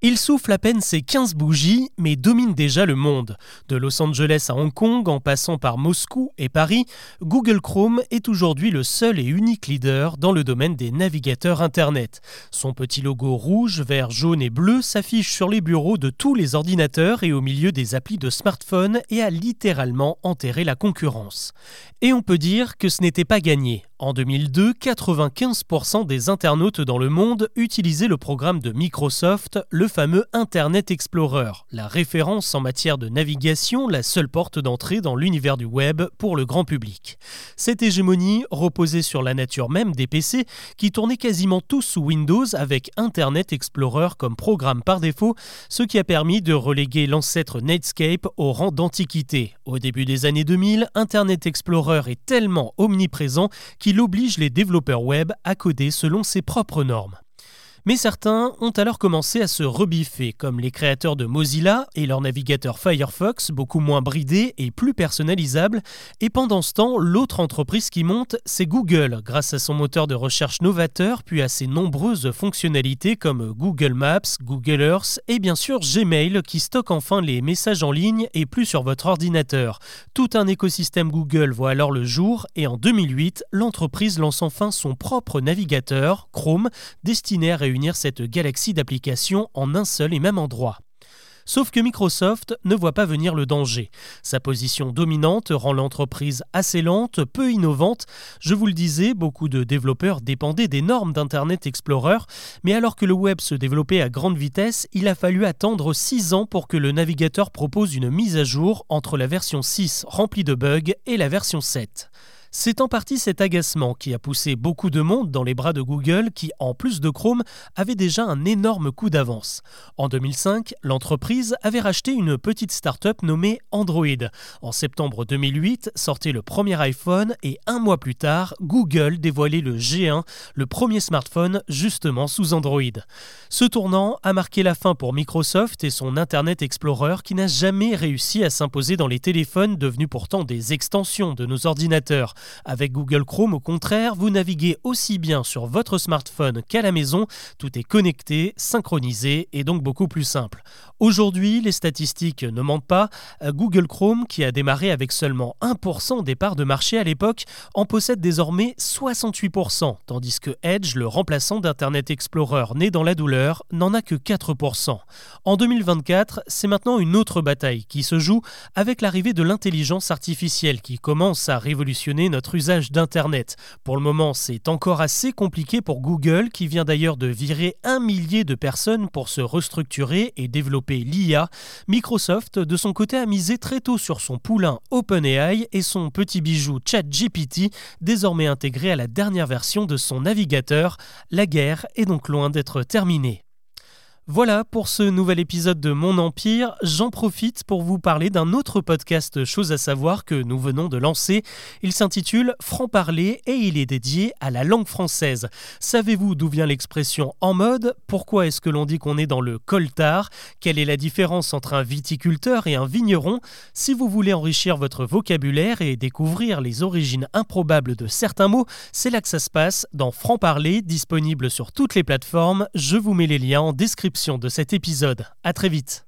Il souffle à peine ses 15 bougies, mais domine déjà le monde. De Los Angeles à Hong Kong, en passant par Moscou et Paris, Google Chrome est aujourd'hui le seul et unique leader dans le domaine des navigateurs Internet. Son petit logo rouge, vert, jaune et bleu s'affiche sur les bureaux de tous les ordinateurs et au milieu des applis de smartphone et a littéralement enterré la concurrence. Et on peut dire que ce n'était pas gagné. En 2002, 95% des internautes dans le monde utilisaient le programme de Microsoft, le fameux Internet Explorer, la référence en matière de navigation, la seule porte d'entrée dans l'univers du web pour le grand public. Cette hégémonie reposait sur la nature même des PC qui tournaient quasiment tous sous Windows avec Internet Explorer comme programme par défaut, ce qui a permis de reléguer l'ancêtre Netscape au rang d'antiquité. Au début des années 2000, Internet Explorer est tellement omniprésent qu'il il oblige les développeurs web à coder selon ses propres normes. Mais certains ont alors commencé à se rebiffer, comme les créateurs de Mozilla et leur navigateur Firefox, beaucoup moins bridé et plus personnalisable. Et pendant ce temps, l'autre entreprise qui monte, c'est Google, grâce à son moteur de recherche novateur, puis à ses nombreuses fonctionnalités comme Google Maps, Google Earth et bien sûr Gmail, qui stocke enfin les messages en ligne et plus sur votre ordinateur. Tout un écosystème Google voit alors le jour, et en 2008, l'entreprise lance enfin son propre navigateur, Chrome, destiné à réunir cette galaxie d'applications en un seul et même endroit. Sauf que Microsoft ne voit pas venir le danger. Sa position dominante rend l'entreprise assez lente, peu innovante. Je vous le disais, beaucoup de développeurs dépendaient des normes d'Internet Explorer, mais alors que le web se développait à grande vitesse, il a fallu attendre 6 ans pour que le navigateur propose une mise à jour entre la version 6 remplie de bugs et la version 7. C'est en partie cet agacement qui a poussé beaucoup de monde dans les bras de Google qui, en plus de Chrome, avait déjà un énorme coup d'avance. En 2005, l'entreprise avait racheté une petite start-up nommée Android. En septembre 2008, sortait le premier iPhone et un mois plus tard, Google dévoilait le G1, le premier smartphone justement sous Android. Ce tournant a marqué la fin pour Microsoft et son Internet Explorer qui n'a jamais réussi à s'imposer dans les téléphones devenus pourtant des extensions de nos ordinateurs. Avec Google Chrome, au contraire, vous naviguez aussi bien sur votre smartphone qu'à la maison. Tout est connecté, synchronisé et donc beaucoup plus simple. Aujourd'hui, les statistiques ne mentent pas. Google Chrome, qui a démarré avec seulement 1% des parts de marché à l'époque, en possède désormais 68%, tandis que Edge, le remplaçant d'Internet Explorer né dans la douleur, n'en a que 4%. En 2024, c'est maintenant une autre bataille qui se joue avec l'arrivée de l'intelligence artificielle qui commence à révolutionner notre usage d'Internet. Pour le moment, c'est encore assez compliqué pour Google, qui vient d'ailleurs de virer un millier de personnes pour se restructurer et développer l'IA. Microsoft, de son côté, a misé très tôt sur son poulain OpenAI et son petit bijou ChatGPT, désormais intégré à la dernière version de son navigateur. La guerre est donc loin d'être terminée. Voilà pour ce nouvel épisode de Mon Empire. J'en profite pour vous parler d'un autre podcast Chose à savoir que nous venons de lancer. Il s'intitule Franc-parler et il est dédié à la langue française. Savez-vous d'où vient l'expression en mode? Pourquoi est-ce que l'on dit qu'on est dans le coltard? Quelle est la différence entre un viticulteur et un vigneron? Si vous voulez enrichir votre vocabulaire et découvrir les origines improbables de certains mots, c'est là que ça se passe dans Franc-parler, disponible sur toutes les plateformes. Je vous mets les liens en de cet épisode. À très vite.